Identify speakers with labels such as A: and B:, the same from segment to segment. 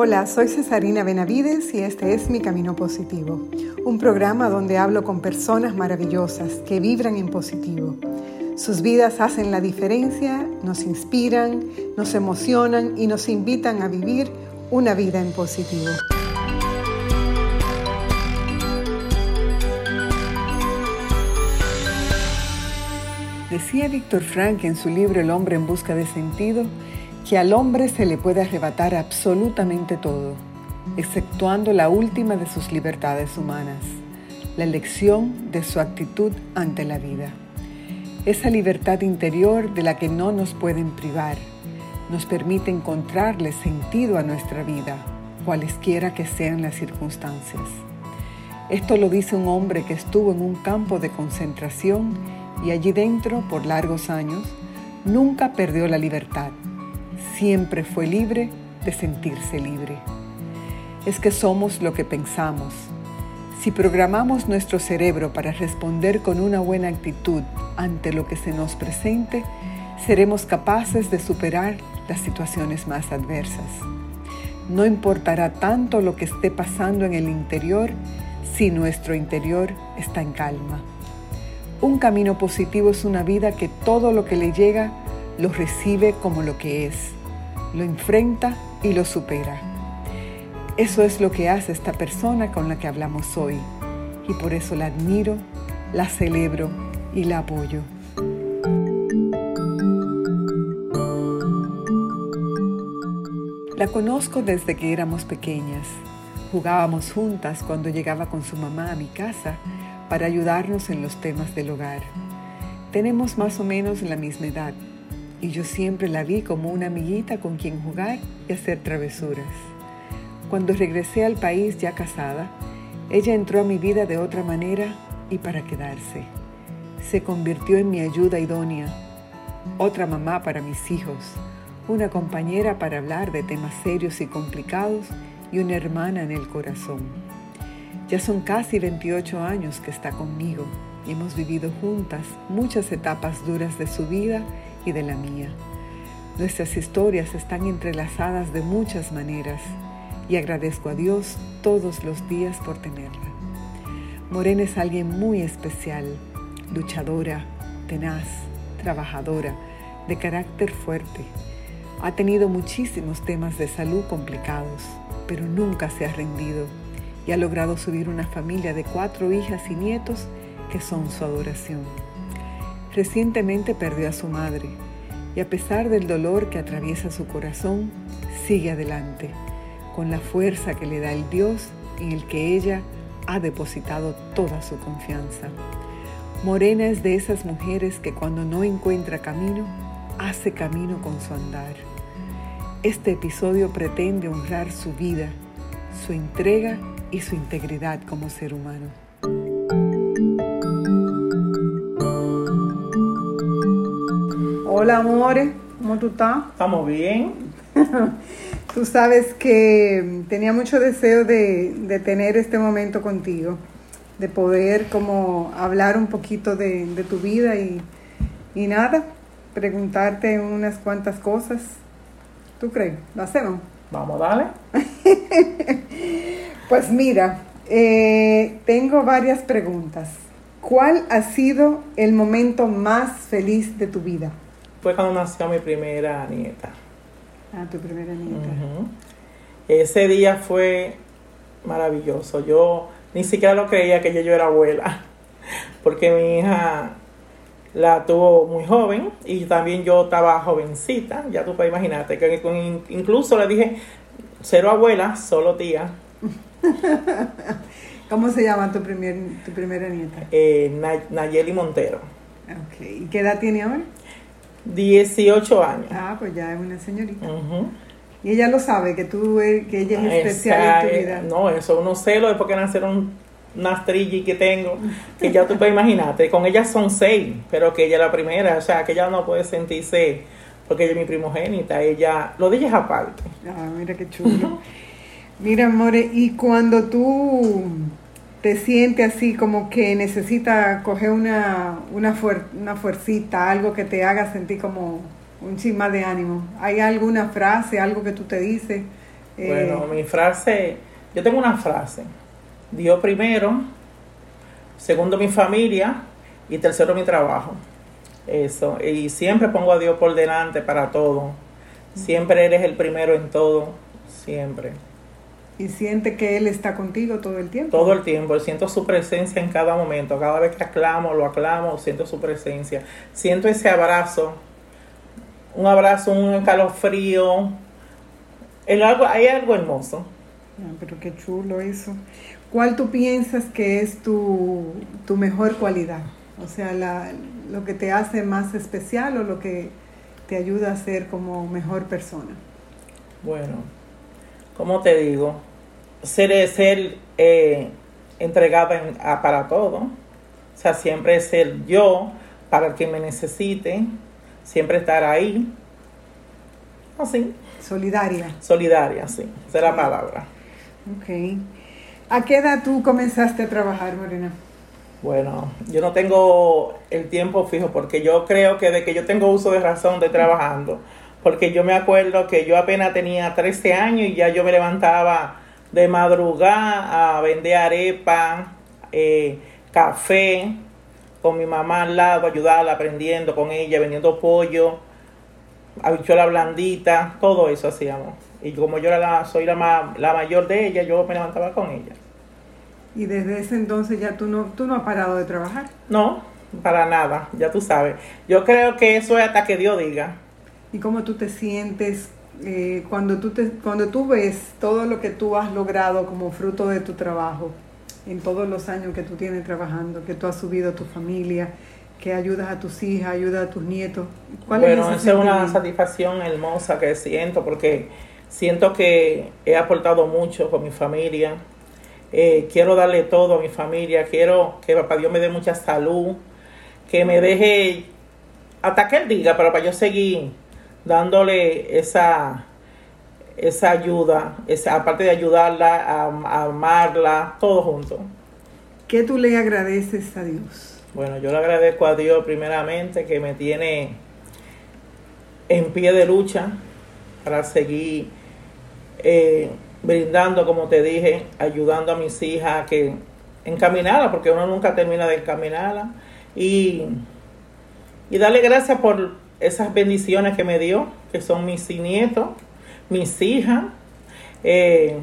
A: Hola, soy Cesarina Benavides y este es Mi Camino Positivo, un programa donde hablo con personas maravillosas que vibran en positivo. Sus vidas hacen la diferencia, nos inspiran, nos emocionan y nos invitan a vivir una vida en positivo. Decía Víctor Frank en su libro El hombre en busca de sentido que al hombre se le puede arrebatar absolutamente todo, exceptuando la última de sus libertades humanas, la elección de su actitud ante la vida. Esa libertad interior de la que no nos pueden privar, nos permite encontrarle sentido a nuestra vida, cualesquiera que sean las circunstancias. Esto lo dice un hombre que estuvo en un campo de concentración y allí dentro, por largos años, nunca perdió la libertad. Siempre fue libre de sentirse libre. Es que somos lo que pensamos. Si programamos nuestro cerebro para responder con una buena actitud ante lo que se nos presente, seremos capaces de superar las situaciones más adversas. No importará tanto lo que esté pasando en el interior si nuestro interior está en calma. Un camino positivo es una vida que todo lo que le llega lo recibe como lo que es, lo enfrenta y lo supera. Eso es lo que hace esta persona con la que hablamos hoy y por eso la admiro, la celebro y la apoyo. La conozco desde que éramos pequeñas. Jugábamos juntas cuando llegaba con su mamá a mi casa para ayudarnos en los temas del hogar. Tenemos más o menos la misma edad y yo siempre la vi como una amiguita con quien jugar y hacer travesuras. Cuando regresé al país ya casada, ella entró a mi vida de otra manera y para quedarse. Se convirtió en mi ayuda idónea, otra mamá para mis hijos, una compañera para hablar de temas serios y complicados y una hermana en el corazón. Ya son casi 28 años que está conmigo y hemos vivido juntas muchas etapas duras de su vida de la mía. Nuestras historias están entrelazadas de muchas maneras y agradezco a Dios todos los días por tenerla. Morena es alguien muy especial, luchadora, tenaz, trabajadora, de carácter fuerte. Ha tenido muchísimos temas de salud complicados, pero nunca se ha rendido y ha logrado subir una familia de cuatro hijas y nietos que son su adoración. Recientemente perdió a su madre y a pesar del dolor que atraviesa su corazón, sigue adelante, con la fuerza que le da el Dios en el que ella ha depositado toda su confianza. Morena es de esas mujeres que cuando no encuentra camino, hace camino con su andar. Este episodio pretende honrar su vida, su entrega y su integridad como ser humano. Hola amores, ¿cómo tú estás?
B: Estamos bien.
A: tú sabes que tenía mucho deseo de, tener este momento contigo, de poder como hablar un poquito de, tu vida y, y nada, preguntarte unas cuantas cosas. ¿Tú crees? ¿Lo hacemos?
B: Vamos, dale.
A: Pues mira, eh, tengo varias preguntas. ¿Cuál ha sido el momento más feliz de tu vida?
B: Fue cuando nació mi primera nieta.
A: Ah, tu primera nieta.
B: Ese día fue maravilloso. Yo ni siquiera lo creía que yo, yo era abuela, porque mi hija la tuvo muy joven y también yo estaba jovencita, ya tú puedes imaginarte, que incluso le dije, cero abuela, solo tía,
A: ¿Cómo se llama tu, primer, tu primera nieta?
B: Eh, Nayeli Montero.
A: ¿Y qué edad tiene ahora?
B: 18 años.
A: Ah, pues ya es una señorita. Y ella lo sabe, que tú eh, que ella es especial en tu vida.
B: No, eso uno celo es porque nacieron unas trillas que tengo, que ya tú puedes imaginarte. Con ella son seis, pero que ella es la primera, o sea, que ella no puede sentirse, porque ella es mi primogénita, ella, lo de ella es aparte.
A: Ah, mira qué chulo. Mira, More, y cuando tú te sientes así como que necesitas coger una, una, una fuercita, algo que te haga sentir como un chisma de ánimo, ¿hay alguna frase, algo que tú te dices
B: Bueno, mi frase, yo tengo una frase. Dios primero, segundo mi familia y tercero mi trabajo. Eso, y siempre pongo a Dios por delante para todo. Siempre eres el primero en todo, siempre.
A: ¿Y siente que Él está contigo todo el tiempo?
B: Todo el tiempo, siento su presencia en cada momento. Cada vez que aclamo, lo aclamo, siento su presencia. Siento ese abrazo, un abrazo, un escalofrío. El algo, hay algo hermoso.
A: Ah, pero qué chulo eso. ¿Cuál tú piensas que es tu, tu mejor cualidad? O sea, la, lo que te hace más especial o lo que te ayuda a ser como mejor persona.
B: Bueno, como te digo, ser, ser eh, entregada para todo. O sea, siempre ser yo para el que me necesite, siempre estar ahí. Así.
A: Solidaria.
B: Solidaria, sí. Esa es la palabra.
A: Ok. ¿A qué edad tú comenzaste a trabajar, Morena?
B: Bueno, yo no tengo el tiempo fijo porque yo creo que de que yo tengo uso de razón de trabajando, porque yo me acuerdo que yo apenas tenía 13 años y ya yo me levantaba de madrugada a vender arepa, eh, café, con mi mamá al lado, ayudarla, aprendiendo con ella, vendiendo pollo, habichuela blandita, todo eso hacíamos. Y como yo era la, soy la, la mayor de ella, yo me levantaba con ella.
A: Y desde ese entonces ya tú no, tú no has parado de trabajar.
B: No, para nada, ya tú sabes. Yo creo que eso es hasta que Dios diga.
A: ¿Y cómo tú te sientes eh, cuando, tú te, cuando tú ves todo lo que tú has logrado como fruto de tu trabajo, en todos los años que tú tienes trabajando, que tú has subido a tu familia, que ayudas a tus hijas, ayudas a tus nietos?
B: ¿Cuál bueno, es esa es una satisfacción hermosa que siento porque siento que he aportado mucho con mi familia eh, quiero darle todo a mi familia, quiero que papá Dios me dé mucha salud, que me deje hasta que él diga, pero para yo seguir dándole esa, esa ayuda, esa, aparte de ayudarla, a, amarla, todo junto.
A: ¿Qué tú le agradeces a Dios?
B: Bueno, yo le agradezco a Dios primeramente que me tiene en pie de lucha para seguir eh, brindando, como te dije, ayudando a mis hijas a que encaminarla, porque uno nunca termina de encaminarla. Y, y darle gracias por esas bendiciones que me dio, que son mis nietos, mis hijas, eh,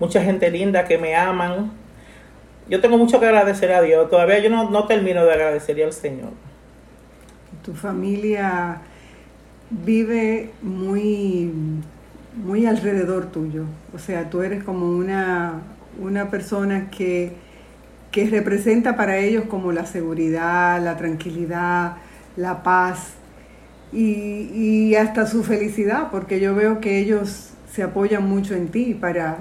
B: mucha gente linda que me aman. Yo tengo mucho que agradecer a Dios. Todavía yo no, no termino de agradecerle al Señor.
A: Tu familia vive muy muy alrededor tuyo. O sea, tú eres como una, una persona que, que representa para ellos como la seguridad, la tranquilidad, la paz y, hasta su felicidad, porque yo veo que ellos se apoyan mucho en ti para,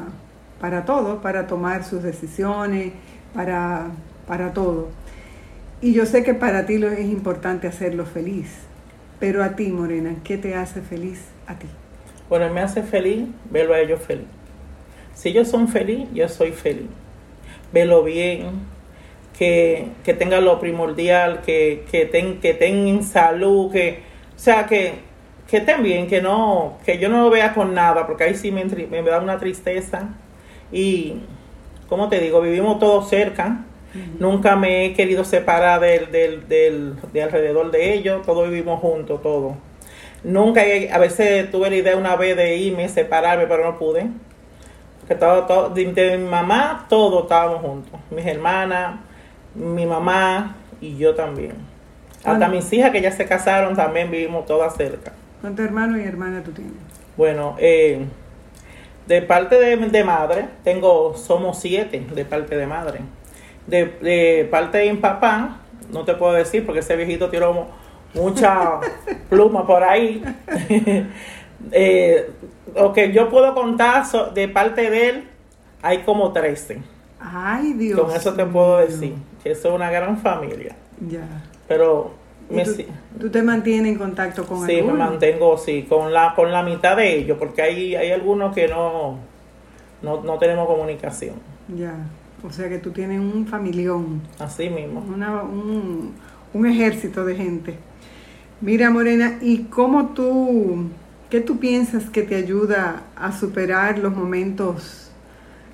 A: para todo, para tomar sus decisiones, para, para todo. Y yo sé que para ti es importante hacerlo feliz, pero a ti, Morena, ¿qué te hace feliz a ti?
B: Bueno, me hace feliz verlo a ellos feliz. Si ellos son felices, yo soy feliz. Verlo bien, que, que tengan lo primordial, que, que, que tengan salud, que, o sea, que, que estén bien, que no, que yo no lo vea con nada, porque ahí sí me, me da una tristeza. Y, como te digo, vivimos todos cerca. Nunca me he querido separar del, del, del, de alrededor de ellos, todos vivimos juntos, todos. Nunca, a veces tuve la idea una vez de irme, separarme, pero no pude. Porque todo, todo de, mi mamá, todos estábamos juntos. Mis hermanas, mi mamá y yo también. Hasta mis hijas que ya se casaron también vivimos todas cerca.
A: ¿Cuántos hermanos y hermanas tú tienes?
B: Bueno, eh, de parte de, de, madre, tengo, somos siete de parte de madre. De, de parte de mi papá, no te puedo decir porque ese viejito tiró mucha pluma por ahí. eh, lo que yo puedo contar de parte de él, hay como 13.
A: Ay, Dios.
B: Con eso te puedo decir que eso es una gran familia.
A: Ya.
B: Pero
A: me, tú, tú, te mantienes en contacto con
B: Sí, me mantengo, sí, con la, con la mitad de ellos, porque hay, hay algunos que no, no, no tenemos comunicación.
A: Ya, o sea que tú tienes un familión.
B: Así mismo.
A: Una, un, un ejército de gente. Mira, Morena, ¿y cómo tú ¿Qué tú piensas que te ayuda a superar los momentos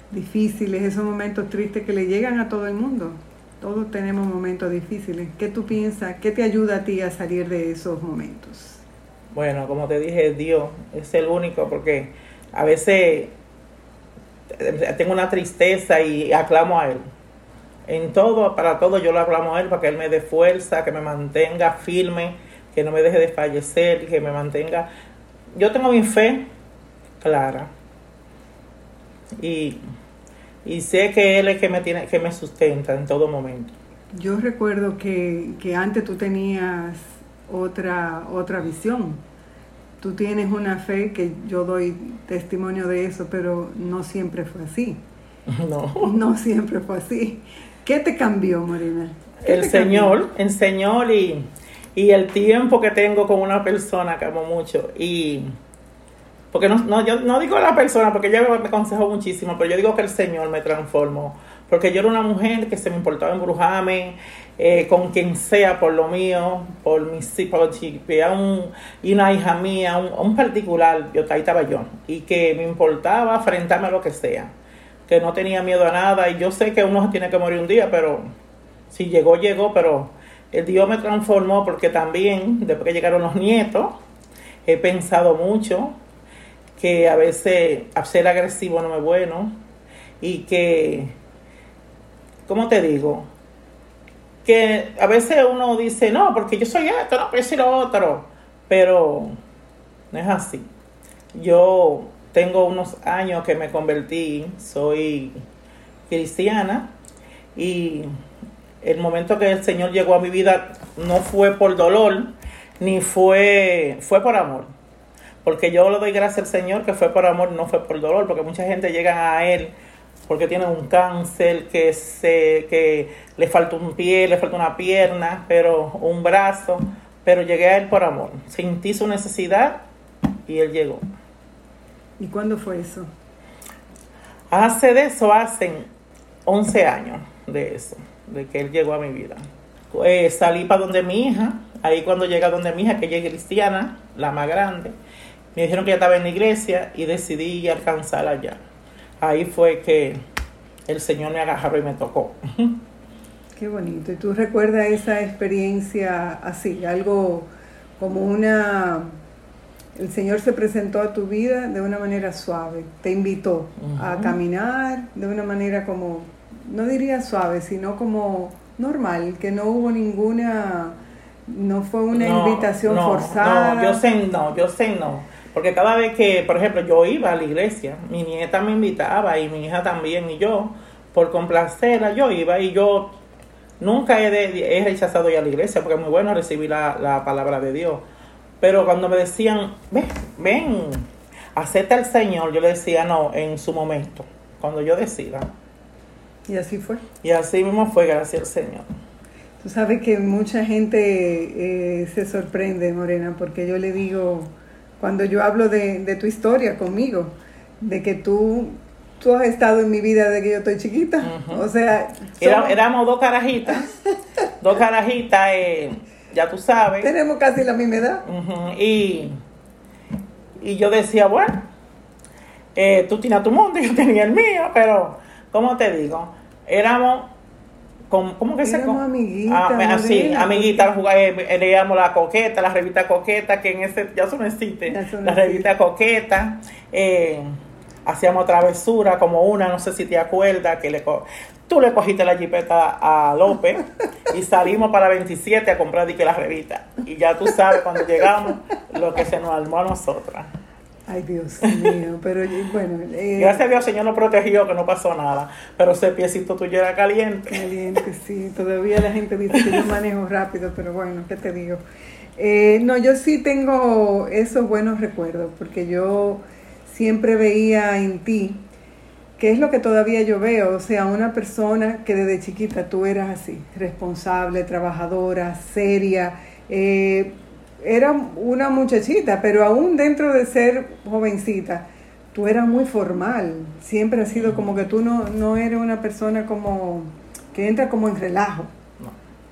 A: difíciles, esos momentos tristes que le llegan a todo el mundo? Todos tenemos momentos difíciles. ¿Qué tú piensas? ¿Qué te ayuda a ti a salir de esos momentos?
B: Bueno, como te dije, Dios es el único porque a veces tengo una tristeza y aclamo a Él. En todo, para todo yo lo aclamo a Él para que Él me dé fuerza, que me mantenga firme, que no me deje de fallecer, que me mantenga... Yo tengo mi fe clara y, y sé que Él es que me, tiene, que me sustenta en todo momento.
A: Yo recuerdo que, que antes tú tenías otra, otra visión. Tú tienes una fe que yo doy testimonio de eso, pero no siempre fue así.
B: No.
A: No siempre fue así. ¿Qué te cambió, Marina?
B: El Señor, el Señor y, y, el tiempo que tengo con una persona que amo mucho. Y porque no, no, yo no digo la persona, porque ella me aconsejó muchísimo, pero yo digo que el Señor me transformó. Porque yo era una mujer que se me importaba embrujarme eh, con quien sea por lo mío, por mi por un, y una hija mía, un, un particular, yo ahí estaba yo, y que me importaba enfrentarme a lo que sea, que no tenía miedo a nada, y yo sé que uno tiene que morir un día, pero si llegó, llegó, pero el Dios me transformó porque también, después que llegaron los nietos, he pensado mucho que a veces ser agresivo no es bueno y que ¿cómo te digo? Que a veces uno dice, no, porque yo soy esto, no, pero yo soy lo otro. Pero no es así. Yo tengo unos años que me convertí, soy cristiana y el momento que el Señor llegó a mi vida no fue por dolor, ni fue, fue por amor. Porque yo le doy gracias al Señor que fue por amor, no fue por dolor, porque mucha gente llega a Él porque tiene un cáncer, que, se, que le falta un pie, le falta una pierna, pero un brazo, pero llegué a él por amor. Sentí su necesidad y él llegó.
A: ¿Y cuándo fue eso?
B: Hace de eso, hace 11 años de eso, de que él llegó a mi vida. Eh, salí para donde mi hija, ahí cuando llega donde mi hija, que ella es cristiana, la más grande, me dijeron que ella estaba en la iglesia y decidí alcanzarla allá ahí fue que el Señor me agarró y me tocó.
A: Qué bonito. ¿Y tú recuerdas esa experiencia así, algo como una... El Señor se presentó a tu vida de una manera suave, te invitó a caminar de una manera como, no diría suave, sino como normal, que no hubo ninguna, no fue una invitación forzada.
B: No, yo sé no, yo sé no. Porque cada vez que, por ejemplo, yo iba a la iglesia, mi nieta me invitaba y mi hija también y yo, por complacerla, yo iba y yo nunca he, he rechazado ir a la iglesia porque es muy bueno recibir la, palabra de Dios. Pero cuando me decían, ven, ven, acepta al Señor, yo le decía no en su momento, cuando yo decida.
A: Y así fue.
B: Y así mismo fue, gracias al Señor.
A: Tú sabes que mucha gente eh, se sorprende, Morena, porque yo le digo cuando yo hablo de, tu historia conmigo, de que tú, tú has estado en mi vida desde que yo estoy chiquita. O sea...
B: éramos dos carajitas, dos carajitas, eh, ya tú sabes.
A: Tenemos casi la misma edad.
B: y, y yo decía, bueno, eh, tú tienes tu mundo y yo tenía el mío, pero, ¿cómo te digo? Éramos ¿Cómo que se
A: amiguitas.
B: Ah, sí, amiguitas, eh, leíamos la coqueta, la revista coqueta, que en ese ya eso no existe. la revista coqueta. Eh, hacíamos travesura como una, no sé si te acuerdas, que le tú le cogiste la jipeta a López y salimos para 27 a comprar que la revista. Y ya tú sabes cuando llegamos lo que se nos armó a nosotras.
A: Ay, Dios mío, pero bueno.
B: Eh, Gracias a Dios, Señor nos protegió, que no pasó nada. Pero ese piecito tuyo era caliente.
A: Caliente, sí. Todavía la gente dice que yo manejo rápido, pero bueno, ¿qué te digo? Eh, no, yo sí tengo esos buenos recuerdos, porque yo siempre veía en ti, que es lo que todavía yo veo, o sea, una persona que desde chiquita tú eras así, responsable, trabajadora, seria, eh, era una muchachita, pero aún dentro de ser jovencita, tú eras muy formal. Siempre ha sido como que tú no, no eres una persona como que entra como en relajo.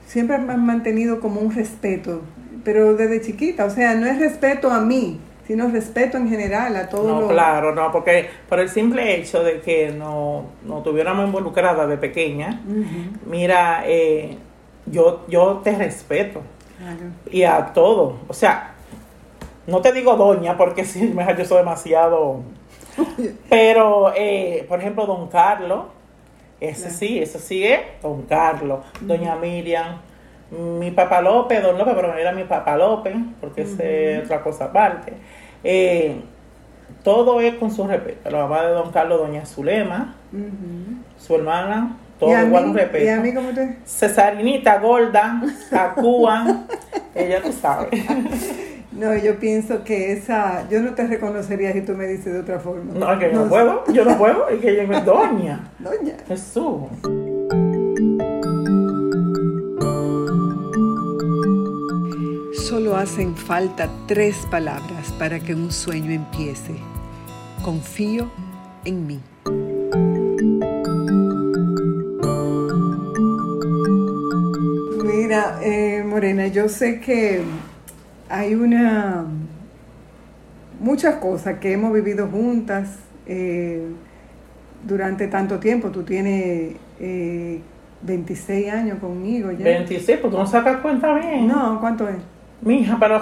A: Siempre has mantenido como un respeto, pero desde chiquita, o sea, no es respeto a mí, sino respeto en general a todos
B: No,
A: los...
B: claro, no, porque por el simple hecho de que no, no tuviéramos involucrada de pequeña, mira, eh, yo, yo te respeto
A: claro.
B: y a todo. O sea, no te digo doña porque si me yo soy demasiado. Pero, eh, por ejemplo, don Carlos, ese
A: Claro.
B: sí, ese sí es don Carlos. Doña Miriam, mi papá López, don López, pero era mi papá López, porque ese es otra cosa aparte. Eh, todo es con su respeto. La mamá de don Carlos, doña Zulema, su hermana, todo
A: ¿Y
B: igual un respeto.
A: ¿Y a mí cómo te...?
B: Cesarinita gorda, Acúa, ella tú sabes.
A: No, yo pienso que esa... Yo no te reconocería si tú me dices de otra forma.
B: No, que yo no puedo, yo no puedo, es que ella es doña.
A: Doña.
B: Jesús.
A: Solo hacen falta tres palabras para que un sueño empiece. Confío en mí. Mira, eh, Morena, yo sé que hay una muchas cosas que hemos vivido juntas eh, durante tanto tiempo. Tú tienes eh, 26 años conmigo ya.
B: 26, pues tú no sacas cuenta bien.
A: No, ¿cuánto es?
B: Mija, pero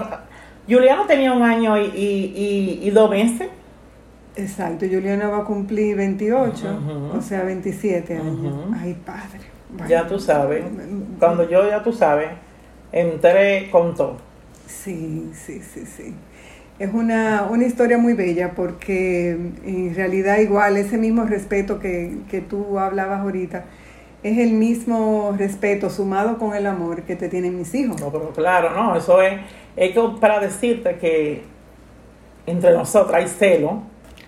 B: Juliano tenía un año y, y, y, y dos meses.
A: Exacto, Juliana va a cumplir 28,
B: Ujú.
A: o sea, 27 años. Ay, padre. Bueno,
B: Ya tú sabes. Cuando yo, ya tú sabes, entré con todo.
A: Sí, sí, sí, sí. Es una, una historia muy bella porque en realidad igual ese mismo respeto que, que tú hablabas ahorita es el mismo respeto sumado con el amor que te tienen mis hijos.
B: No, pero claro, no, eso es, es para decirte que entre nosotras hay celo.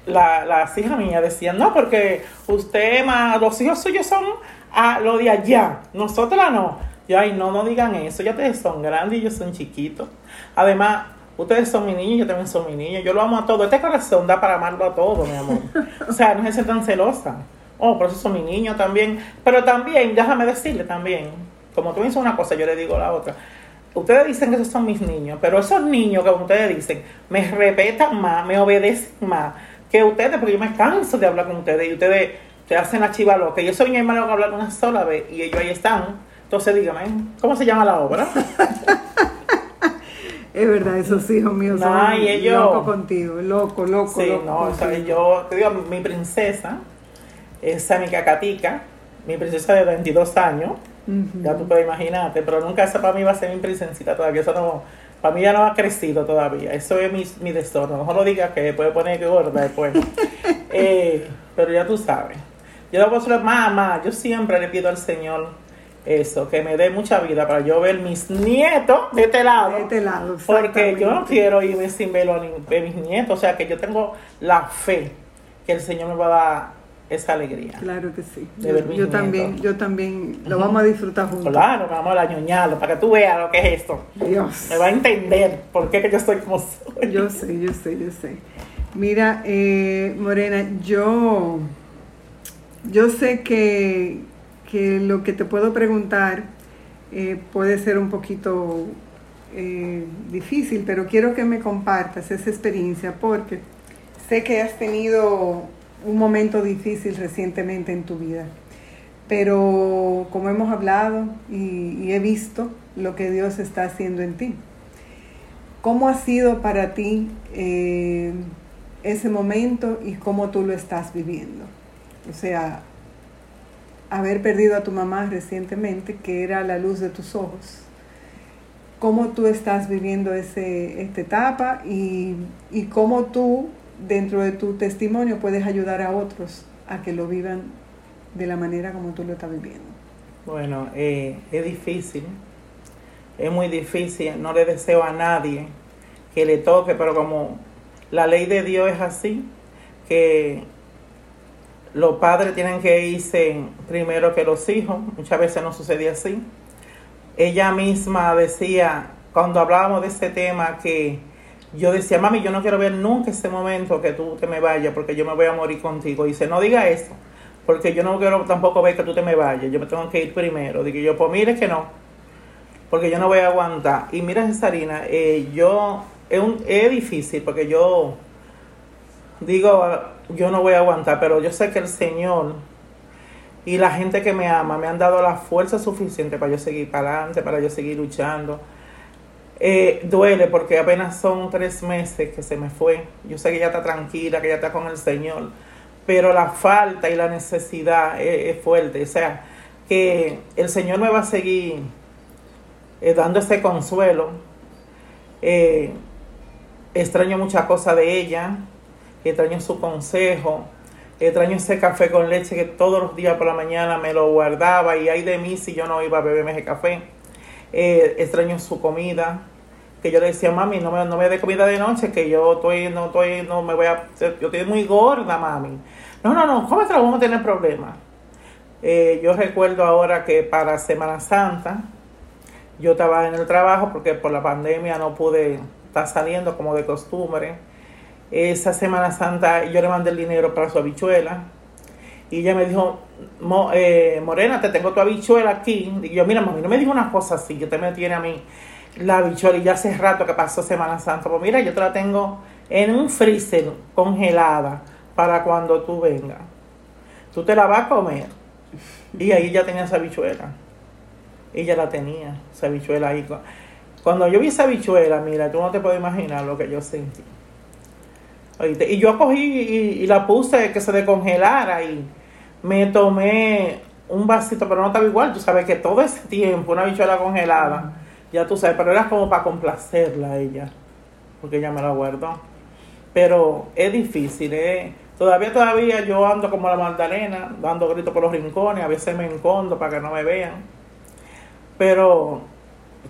B: La, las hijas mías decían, no, porque usted, ma, los hijos suyos son a lo de allá, nosotras no. Yo, ay, no, no digan eso, ya ustedes son grandes y ellos son chiquitos. Además, ustedes son mi niño, yo también soy mi niño, yo lo amo a todo. Este corazón da para amarlo a todo, mi amor. O sea, no es ser tan celosa. Oh, por eso son mi niño también. Pero también, déjame decirle también, como tú dices una cosa, yo le digo la otra. Ustedes dicen que esos son mis niños, pero esos niños que ustedes dicen me respetan más, me obedecen más que ustedes, porque yo me canso de hablar con ustedes y ustedes te hacen la chiva loca. Yo soy mi hermano que hablar una sola vez y ellos ahí están. Entonces dígame, ¿cómo se llama la obra?
A: Es verdad, esos hijos míos son
B: y ellos-
A: locos contigo, loco, loco,
B: Sí,
A: loco
B: no, o sea, yo te digo, mi princesa, esa mi cacatica, mi princesa de 22 años, ya tú puedes imaginarte, pero nunca esa para mí va a ser mi princesita todavía, eso no, para mí ya no ha crecido todavía, eso es mi, mi destorno, no lo digas que puede poner que gorda después, Eh, pero ya tú sabes, yo le voy a decir, mamá, yo siempre le pido al Señor eso, que me dé mucha vida para yo ver mis nietos de este lado,
A: De este lado,
B: porque yo no quiero irme sin verlo a mis nietos, o sea que yo tengo la fe que el Señor me va a dar esa alegría.
A: Claro que sí.
B: De
A: Yo,
B: ver mis
A: yo también, yo también lo vamos a disfrutar juntos.
B: Claro, vamos a ñoñarlo, para que tú veas lo que es esto.
A: Dios.
B: Me va a entender por qué que yo soy como soy.
A: Yo sé, yo sé, yo sé. Mira, eh, Morena, yo, yo sé que, que lo que te puedo preguntar eh, puede ser un poquito eh, difícil, pero quiero que me compartas esa experiencia porque sé que has tenido un momento difícil recientemente en tu vida, pero como hemos hablado y, he visto lo que Dios está haciendo en ti. ¿Cómo ha sido para ti eh, ese momento y cómo tú lo estás viviendo? O sea, haber perdido a tu mamá recientemente, que era la luz de tus ojos. ¿Cómo tú estás viviendo ese, esta etapa y, y cómo tú, dentro de tu testimonio, puedes ayudar a otros a que lo vivan de la manera como tú lo estás viviendo?
B: Bueno, eh, es difícil, es muy difícil, no le deseo a nadie que le toque, pero como la ley de Dios es así, que los padres tienen que irse primero que los hijos, muchas veces no sucede así. Ella misma decía, cuando hablábamos de ese tema, que yo decía, mami, yo no quiero ver nunca ese momento que tú te me vayas, porque yo me voy a morir contigo. Y dice, no diga eso, porque yo no quiero tampoco ver que tú te me vayas, yo me tengo que ir primero. Digo yo, pues mire que no, porque yo no voy a aguantar. Y mira, Cesarina, eh, yo es, un, es difícil porque yo digo, yo no voy a aguantar, pero yo sé que el Señor y la gente que me ama me han dado la fuerza suficiente para yo seguir para adelante, para yo seguir luchando. Eh, duele porque apenas son tres meses que se me fue. Yo sé que ella está tranquila, que ella está con el Señor, pero la falta y la necesidad es, fuerte. O sea, que el Señor me va a seguir eh, dando ese consuelo. Eh, extraño muchas cosas de ella, extraño su consejo, extraño ese café con leche que todos los días por la mañana me lo guardaba y hay de mí si yo no iba a beberme ese café. Eh, extraño su comida, que yo le decía, mami, no me, no me dé comida de noche, que yo estoy, no estoy, no me voy a, yo estoy muy gorda, mami. No, no, no, ¿cómo te vamos a tener problemas? Eh, yo recuerdo ahora que para Semana Santa, yo estaba en el trabajo porque por la pandemia no pude estar saliendo como de costumbre. Esa Semana Santa yo le mandé el dinero para su habichuela y ella me dijo, eh, Morena, te tengo tu habichuela aquí. Y yo, mira, mami, no me digas una cosa así, que te me tiene a mí la habichuela y ya hace rato que pasó Semana Santa. Pues mira, yo te la tengo en un freezer congelada para cuando tú vengas. Tú te la vas a comer. Y ahí ya tenía esa habichuela. Ella la tenía, esa habichuela ahí. Cuando yo vi esa habichuela, mira, tú no te puedes imaginar lo que yo sentí. Y yo cogí y, la puse que se descongelara y me tomé un vasito, pero no estaba igual. Tú sabes que todo ese tiempo, una bichuela congelada, ya tú sabes, pero era como para complacerla a ella, porque ella me la guardó. Pero es difícil, ¿eh? Todavía, todavía yo ando como la Magdalena, dando gritos por los rincones, a veces me encondo para que no me vean. Pero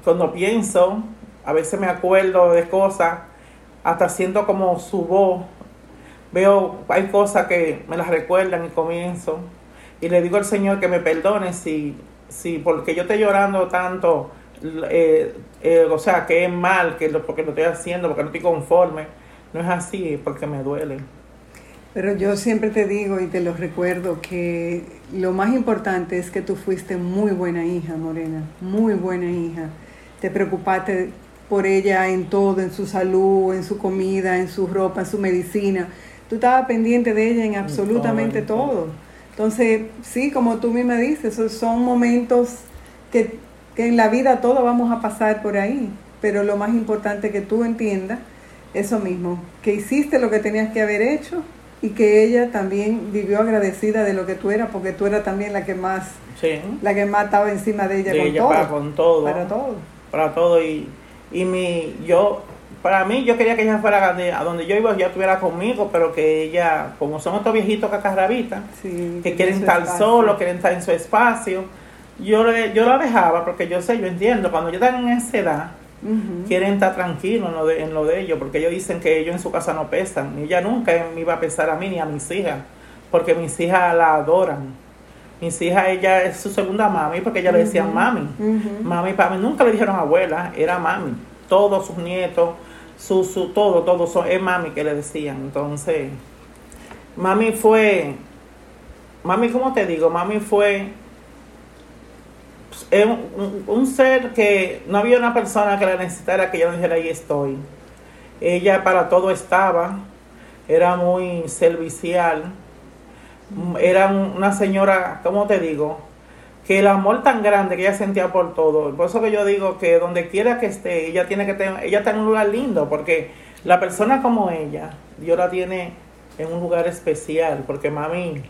B: cuando pienso, a veces me acuerdo de cosas hasta siento como su voz. Veo, hay cosas que me las recuerdan y comienzo. Y le digo al Señor que me perdone si, si porque yo estoy llorando tanto, eh, eh, o sea, que es mal, que lo, porque lo estoy haciendo, porque no estoy conforme. No es así, es porque me duele.
A: Pero yo siempre te digo y te lo recuerdo que lo más importante es que tú fuiste muy buena hija, Morena, muy buena hija. Te preocupaste por ella en todo, en su salud, en su comida, en su ropa, en su medicina. Tú estabas pendiente de ella en absolutamente todo. Entonces, sí, como tú misma dices, son momentos que, que en la vida todos vamos a pasar por ahí, pero lo más importante que tú entiendas eso mismo, que hiciste lo que tenías que haber hecho y que ella también vivió agradecida de lo que tú eras, porque tú eras también la que más, la que más estaba encima de ella,
B: con, todo,
A: para,
B: con todo.
A: Para todo.
B: Para todo y y mi, yo, para mí, yo quería que ella fuera a donde yo iba, ya estuviera conmigo, pero que ella, como son estos viejitos cacarrabitas, que quieren estar solos, quieren estar en su espacio, yo, yo la dejaba porque yo sé, yo entiendo, cuando yo están en esa edad, quieren estar tranquilos en lo, de, en lo de ellos, porque ellos dicen que ellos en su casa no pesan. Y ella nunca me iba a pesar a mí ni a mis hijas, porque mis hijas la adoran. Mis hijas, ella es su segunda mami, porque ella le decían mami. Mami, para mí nunca le dijeron abuela, era mami. Todos sus nietos, su, su, todo, todo, son, es mami que le decían. Entonces, mami fue, mami, ¿cómo te digo? Mami fue pues, un, un, ser que no había una persona que la necesitara que yo dijera ahí estoy. Ella para todo estaba, era muy servicial era una señora, ¿cómo te digo? Que el amor tan grande que ella sentía por todo. Por eso que yo digo que donde quiera que esté, ella tiene que tener, ella está en un lugar lindo, porque la persona como ella, Dios la tiene en un lugar especial, porque mami,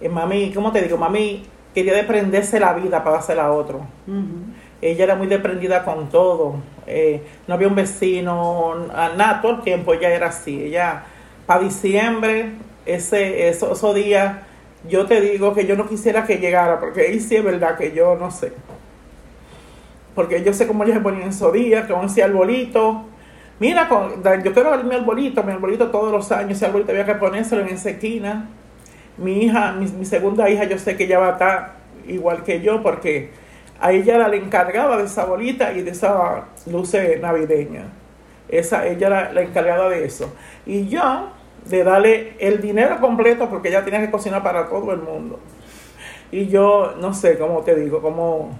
B: eh, mami, ¿cómo te digo? Mami quería desprenderse la vida para hacerla a otro. Ella era muy desprendida con todo. Eh, no había un vecino, nada, todo el tiempo ella era así. Ella, para diciembre, ese, esos yo te digo que yo no quisiera que llegara, porque ahí sí es verdad que yo no sé. Porque yo sé cómo ellos se ponían esos días, con ese arbolito. Mira, yo quiero ver mi arbolito, mi arbolito todos los años, ese arbolito había que ponérselo en esa esquina. Mi hija, mi, segunda hija, yo sé que ella va a estar igual que yo, porque a ella la le encargaba de esa bolita y de esa luces navideña. Esa, ella era la encargada de eso. Y yo, de darle el dinero completo porque ella tenía que cocinar para todo el mundo. Y yo no sé cómo te digo, cómo,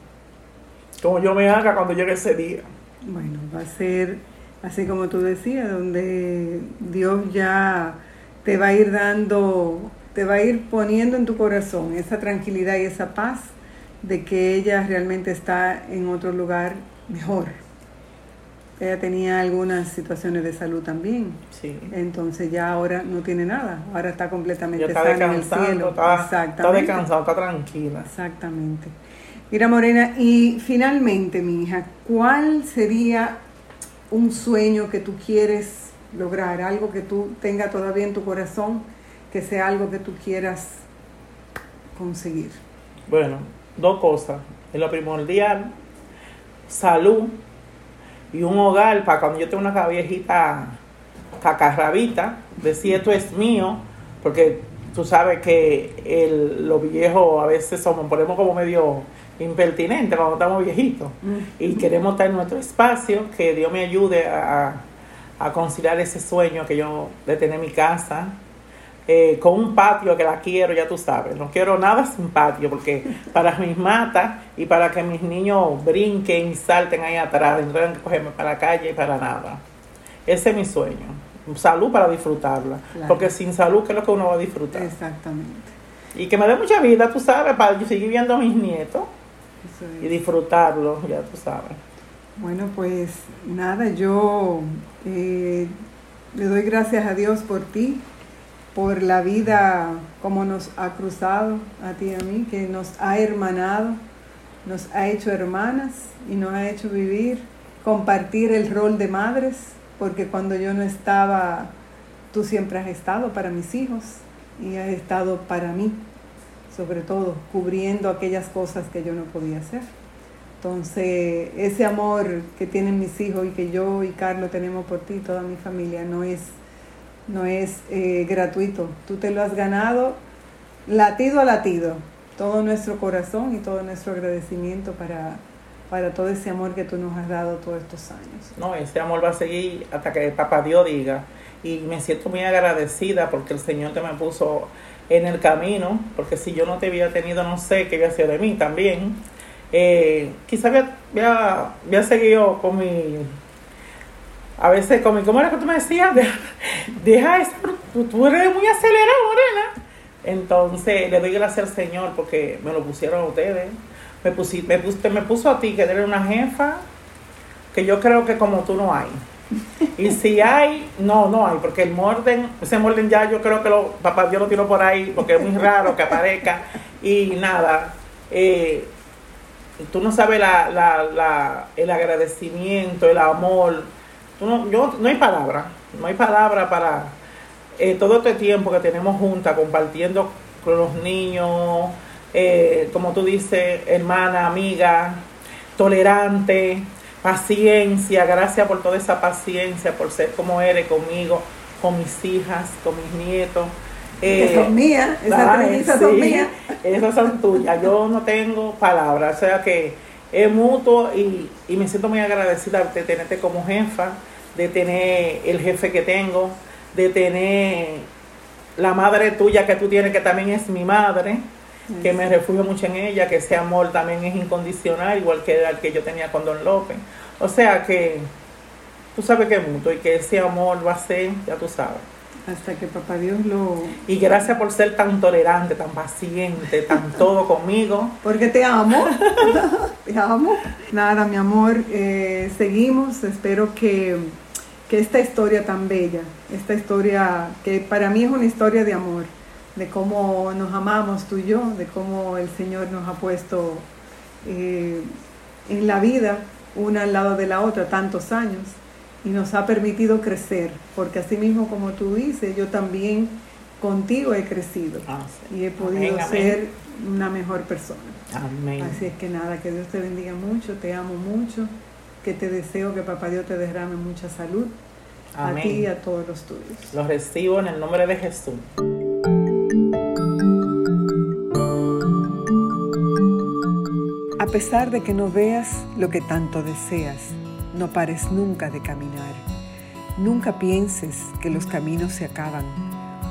B: cómo yo me haga cuando llegue ese día.
A: Bueno, va a ser así como tú decías, donde Dios ya te va a ir dando, te va a ir poniendo en tu corazón esa tranquilidad y esa paz de que ella realmente está en otro lugar mejor. Ella tenía algunas situaciones de salud también.
B: Sí.
A: Entonces ya ahora no tiene nada. Ahora está completamente
B: está
A: sana en el
B: descansando,
A: cielo.
B: está, está
A: Exactamente.
B: descansado, está tranquila.
A: Exactamente. Mira, Morena, y finalmente, mi hija, ¿cuál sería un sueño que tú quieres lograr? Algo que tú tengas todavía en tu corazón, que sea algo que tú quieras conseguir.
B: Bueno, dos cosas. En lo primordial, salud y un hogar para cuando yo tenga una viejita cacarrabita, decir esto es mío, porque tú sabes que el, los viejos a veces somos, ponemos como medio impertinentes cuando estamos viejitos. Y queremos estar en nuestro espacio, que Dios me ayude a, a conciliar ese sueño que yo de tener mi casa, eh, con un patio que la quiero, ya tú sabes. No quiero nada sin patio, porque para mis matas y para que mis niños brinquen y salten ahí atrás, no tengan que cogerme para la calle y para nada. Ese es mi sueño. Salud para disfrutarla.
A: Claro.
B: Porque sin salud, ¿qué es lo que uno va a disfrutar?
A: Exactamente.
B: Y que me dé mucha vida, tú sabes, para yo seguir viendo a mis nietos y disfrutarlos, ya tú sabes.
A: Bueno, pues nada, yo eh, le doy gracias a Dios por ti, por la vida como nos ha cruzado a ti y a mí, que nos ha hermanado, nos ha hecho hermanas y nos ha hecho vivir, compartir el rol de madres, porque cuando yo no estaba, tú siempre has estado para mis hijos y has estado para mí, sobre todo, cubriendo aquellas cosas que yo no podía hacer. Entonces, ese amor que tienen mis hijos y que yo y Carlos tenemos por ti, toda mi familia, no es, no es eh, gratuito. Tú te lo has ganado latido a latido. Todo nuestro corazón y todo nuestro agradecimiento para, para todo ese amor que tú nos has dado todos estos años.
B: No, ese amor va a seguir hasta que papá Dios diga. Y me siento muy agradecida porque el Señor te me puso en el camino, porque si yo no te había tenido, no sé qué había sido de mí también. Eh, quizá había, había, había seguido con mi... A veces con mi... ¿Cómo era que tú me decías? Deja, deja eso, tú, eres muy acelerada, Morena. Entonces, le doy gracias al Señor porque me lo pusieron a ustedes. Me, pusi- me, pus- me puso a ti, que eres una jefa, que yo creo que como tú no hay. Y si hay, no, no hay, porque el morden, ese morden ya yo creo que lo, papá Dios lo tiró por ahí, porque es muy raro que aparezca. Y nada, eh, tú no sabes la, la, la, el agradecimiento, el amor. No, yo, no hay palabra, no hay palabra para eh, todo este tiempo que tenemos juntas, compartiendo con los niños, eh, como tú dices, hermana, amiga, tolerante, paciencia, gracias por toda esa paciencia, por ser como eres conmigo, con mis hijas, con mis nietos.
A: que
B: Eh,
A: son mías, esas son mías.
B: Esas son tuyas. Yo no tengo palabras. O sea que es mutuo y, y me siento muy agradecida de tenerte como jefa, de tener el jefe que tengo, de tener la madre tuya que tú tienes, que también es mi madre, que me refugio mucho en ella, que ese amor también es incondicional, igual que el que yo tenía con Don López. O sea que tú sabes que es mutuo y que ese amor va a ser, ya tú sabes.
A: Hasta que papá Dios lo...
B: Y gracias por ser tan tolerante, tan paciente, tan todo conmigo.
A: Porque te amo, te amo. Nada, mi amor, eh, seguimos. Espero que, que esta historia tan bella, esta historia que para mí es una historia de amor, de cómo nos amamos tú y yo, de cómo el Señor nos ha puesto eh, en la vida una al lado de la otra tantos años y nos ha permitido crecer, porque así mismo como tú dices, yo también contigo he crecido
B: Ah, sí.
A: y he podido
B: Amén, amén.
A: ser una mejor persona.
B: Amén.
A: Así es que nada, que Dios te bendiga mucho, te amo mucho, que te deseo que Papá Dios te derrame mucha salud a ti y
B: Amén.
A: a todos los tuyos.
B: Los recibo en el nombre de Jesús.
A: A pesar de que no veas lo que tanto deseas, no pares nunca de caminar. Nunca pienses que los caminos se acaban,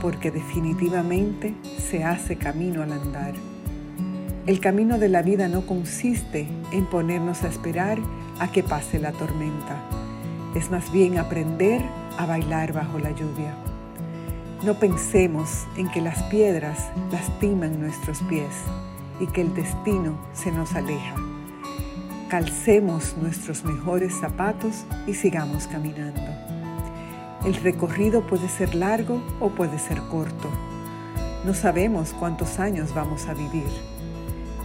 A: porque definitivamente se hace camino al andar. El camino de la vida no consiste en ponernos a esperar a que pase la tormenta. es más bien aprender a bailar bajo la lluvia. No pensemos en que las piedras lastiman nuestros pies y que el destino se nos aleja. Calcemos nuestros mejores zapatos y sigamos caminando. El recorrido puede ser largo o puede ser corto. No sabemos cuántos años vamos a vivir,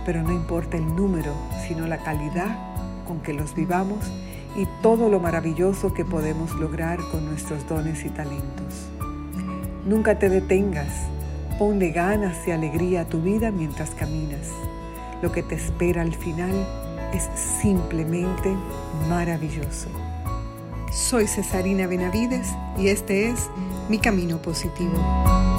A: pero no importa el número, sino la calidad con que los vivamos y todo lo maravilloso que podemos lograr con nuestros dones y talentos. Nunca te detengas, ponle ganas y alegría a tu vida mientras caminas. Lo que te espera al final es simplemente maravilloso. Soy Cesarina Benavides y este es Mi Camino Positivo.